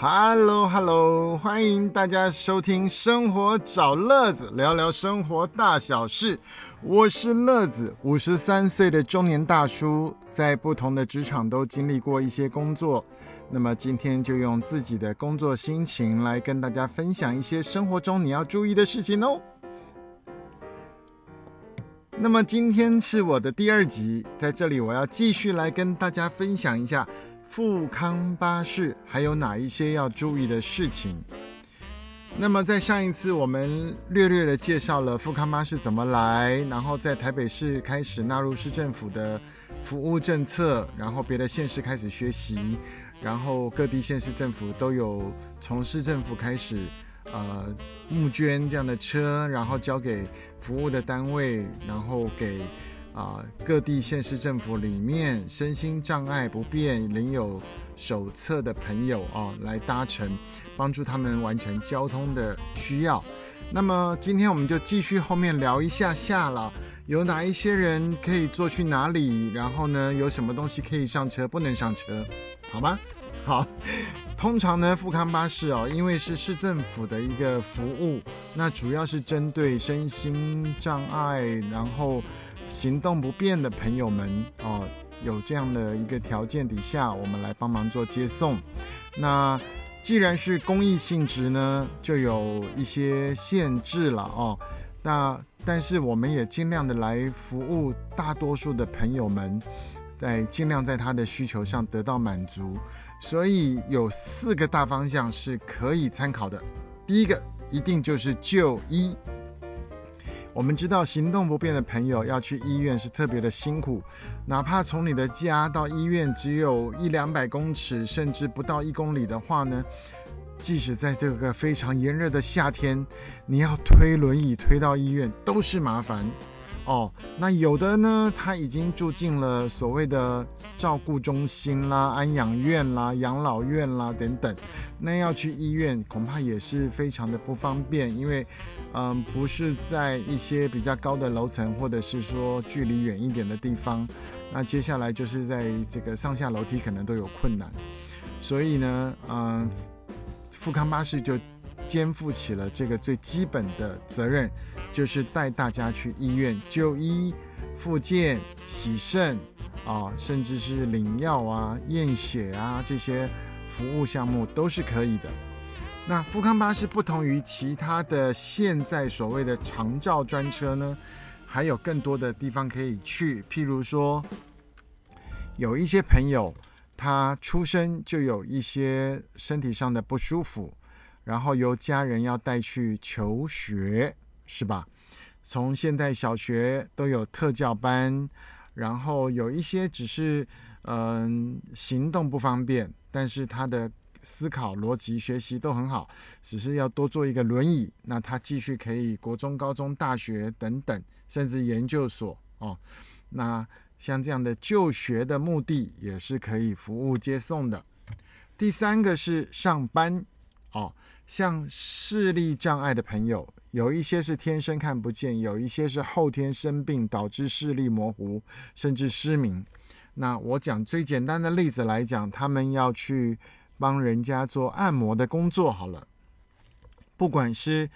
Hello，Hello，欢迎大家收听《生活找乐子》，聊聊生活大小事。我是乐子，五十三岁的中年大叔，在不同的职场都经历过一些工作。那么今天就用自己的工作心情来跟大家分享一些生活中你要注意的事情哦。那么今天是我的第二集，在这里我要继续来跟大家分享一下。富康巴士还有哪一些要注意的事情？那么在上一次我们略略的介绍了富康巴士怎么来，然后在台北市开始纳入市政府的服务政策，然后别的县市开始学习，然后各地县市政府都有从市政府开始呃募捐这样的车，然后交给服务的单位，然后给。啊，各地县市政府里面身心障碍不便、领有手册的朋友啊，来搭乘，帮助他们完成交通的需要。那么今天我们就继续后面聊一下下了，有哪一些人可以坐去哪里？然后呢，有什么东西可以上车，不能上车？好吗？好，通常呢，富康巴士哦，因为是市政府的一个服务，那主要是针对身心障碍，然后。行动不便的朋友们哦，有这样的一个条件底下，我们来帮忙做接送。那既然是公益性质呢，就有一些限制了哦。那但是我们也尽量的来服务大多数的朋友们，在尽量在他的需求上得到满足。所以有四个大方向是可以参考的。第一个一定就是就医。我们知道行动不便的朋友要去医院是特别的辛苦，哪怕从你的家到医院只有一两百公尺，甚至不到一公里的话呢，即使在这个非常炎热的夏天，你要推轮椅推到医院都是麻烦。哦，那有的呢，他已经住进了所谓的照顾中心啦、安养院啦、养老院啦等等，那要去医院恐怕也是非常的不方便，因为，嗯，不是在一些比较高的楼层，或者是说距离远一点的地方，那接下来就是在这个上下楼梯可能都有困难，所以呢，嗯，富康巴士就。肩负起了这个最基本的责任，就是带大家去医院就医、复健、洗肾啊，甚至是领药啊、验血啊这些服务项目都是可以的。那富康巴士不同于其他的现在所谓的长照专车呢，还有更多的地方可以去，譬如说，有一些朋友他出生就有一些身体上的不舒服。然后由家人要带去求学，是吧？从现代小学都有特教班，然后有一些只是嗯行动不方便，但是他的思考逻辑学习都很好，只是要多做一个轮椅，那他继续可以国中、高中、大学等等，甚至研究所哦。那像这样的就学的目的也是可以服务接送的。第三个是上班哦。像视力障碍的朋友，有一些是天生看不见，有一些是后天生病导致视力模糊，甚至失明。那我讲最简单的例子来讲，他们要去帮人家做按摩的工作好了。不管是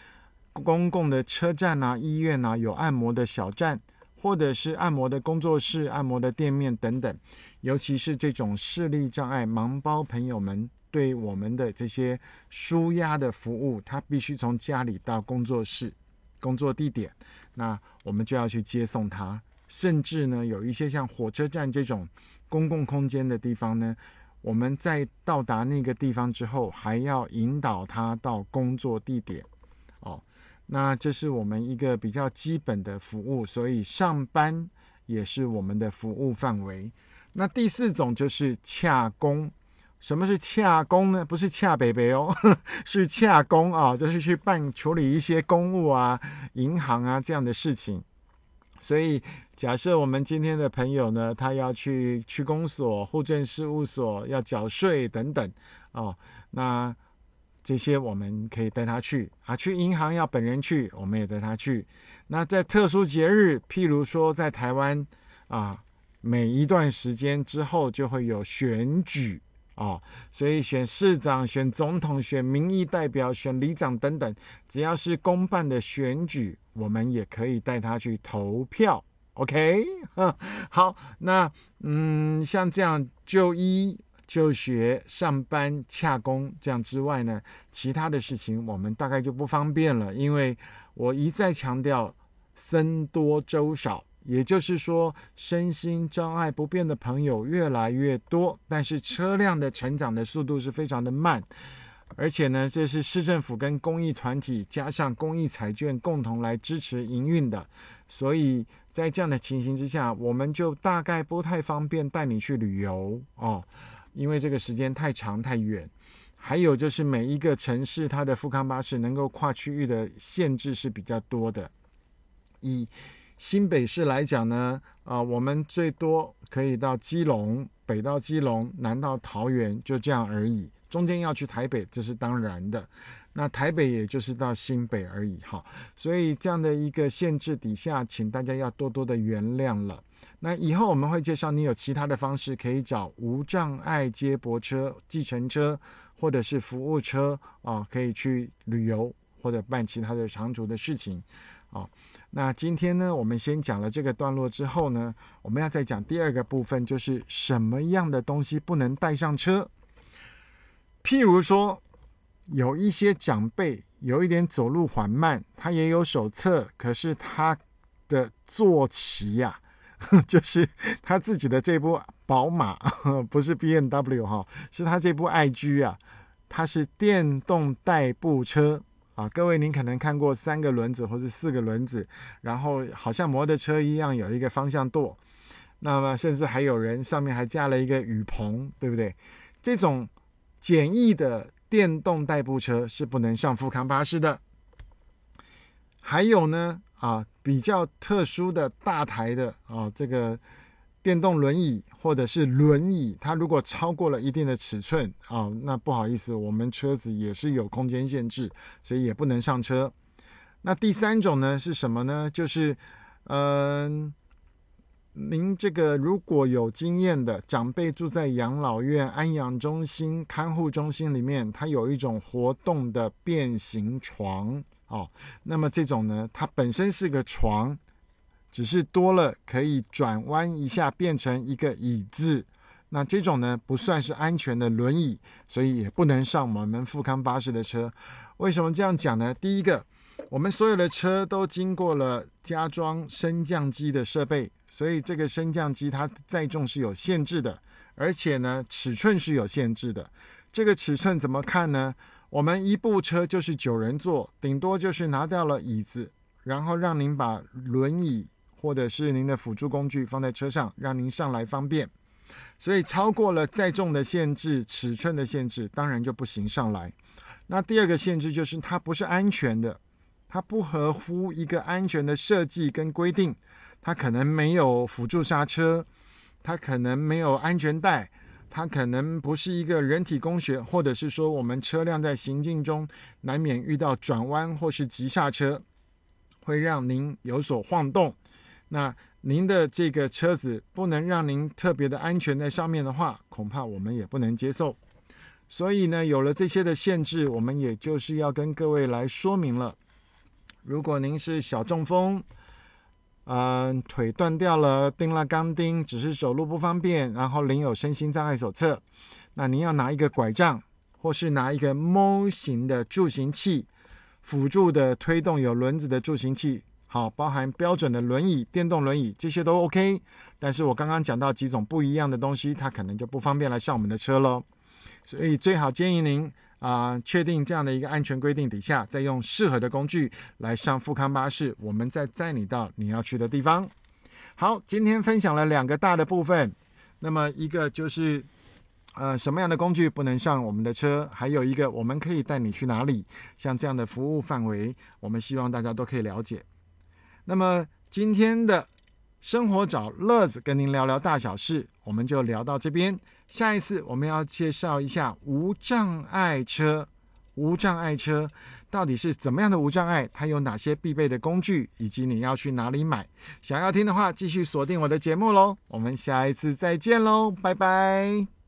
公共的车站啊、医院啊，有按摩的小站，或者是按摩的工作室、按摩的店面等等，尤其是这种视力障碍盲包朋友们。对我们的这些舒压的服务，他必须从家里到工作室、工作地点，那我们就要去接送他。甚至呢，有一些像火车站这种公共空间的地方呢，我们在到达那个地方之后，还要引导他到工作地点。哦，那这是我们一个比较基本的服务，所以上班也是我们的服务范围。那第四种就是洽工。什么是洽公呢？不是洽北北哦，是洽公啊，就是去办处理一些公务啊、银行啊这样的事情。所以，假设我们今天的朋友呢，他要去区公所、户政事务所要缴税等等哦，那这些我们可以带他去啊。去银行要本人去，我们也带他去。那在特殊节日，譬如说在台湾啊，每一段时间之后就会有选举。哦，所以选市长、选总统、选民意代表、选里长等等，只要是公办的选举，我们也可以带他去投票。OK，好，那嗯，像这样就医、就学、上班、洽工这样之外呢，其他的事情我们大概就不方便了，因为我一再强调，僧多粥少。也就是说，身心障碍不便的朋友越来越多，但是车辆的成长的速度是非常的慢，而且呢，这是市政府跟公益团体加上公益彩券共同来支持营运的，所以在这样的情形之下，我们就大概不太方便带你去旅游哦，因为这个时间太长太远，还有就是每一个城市它的富康巴士能够跨区域的限制是比较多的，一。新北市来讲呢，啊，我们最多可以到基隆，北到基隆，南到桃园，就这样而已。中间要去台北，这是当然的。那台北也就是到新北而已，哈。所以这样的一个限制底下，请大家要多多的原谅了。那以后我们会介绍你有其他的方式可以找无障碍接驳车、计程车或者是服务车啊，可以去旅游或者办其他的长途的事情，啊。那今天呢，我们先讲了这个段落之后呢，我们要再讲第二个部分，就是什么样的东西不能带上车。譬如说，有一些长辈有一点走路缓慢，他也有手册，可是他的坐骑呀，就是他自己的这部宝马，不是 B M W 哈，是他这部爱居啊，它是电动代步车。啊，各位，您可能看过三个轮子或是四个轮子，然后好像摩托车一样有一个方向舵，那么甚至还有人上面还加了一个雨棚，对不对？这种简易的电动代步车是不能上富康巴士的。还有呢，啊，比较特殊的大台的啊，这个。电动轮椅或者是轮椅，它如果超过了一定的尺寸啊，那不好意思，我们车子也是有空间限制，所以也不能上车。那第三种呢是什么呢？就是，嗯，您这个如果有经验的长辈住在养老院、安养中心、看护中心里面，它有一种活动的变形床哦，那么这种呢，它本身是个床。只是多了可以转弯一下变成一个椅子，那这种呢不算是安全的轮椅，所以也不能上我们富康巴士的车。为什么这样讲呢？第一个，我们所有的车都经过了加装升降机的设备，所以这个升降机它载重是有限制的，而且呢尺寸是有限制的。这个尺寸怎么看呢？我们一部车就是九人座，顶多就是拿掉了椅子，然后让您把轮椅。或者是您的辅助工具放在车上，让您上来方便。所以超过了载重的限制、尺寸的限制，当然就不行上来。那第二个限制就是它不是安全的，它不合乎一个安全的设计跟规定。它可能没有辅助刹车，它可能没有安全带，它可能不是一个人体工学，或者是说我们车辆在行进中难免遇到转弯或是急刹车，会让您有所晃动。那您的这个车子不能让您特别的安全在上面的话，恐怕我们也不能接受。所以呢，有了这些的限制，我们也就是要跟各位来说明了。如果您是小中风，嗯，腿断掉了，钉了钢钉，只是走路不方便，然后领有身心障碍手册，那您要拿一个拐杖，或是拿一个 M 型的助行器，辅助的推动有轮子的助行器。好，包含标准的轮椅、电动轮椅，这些都 OK。但是我刚刚讲到几种不一样的东西，它可能就不方便来上我们的车喽。所以最好建议您啊，确定这样的一个安全规定底下，再用适合的工具来上富康巴士，我们再载你到你要去的地方。好，今天分享了两个大的部分，那么一个就是呃什么样的工具不能上我们的车，还有一个我们可以带你去哪里，像这样的服务范围，我们希望大家都可以了解。那么今天的生活找乐子，跟您聊聊大小事，我们就聊到这边。下一次我们要介绍一下无障碍车。无障碍车到底是怎么样的无障碍？它有哪些必备的工具？以及你要去哪里买？想要听的话，继续锁定我的节目喽。我们下一次再见喽，拜拜。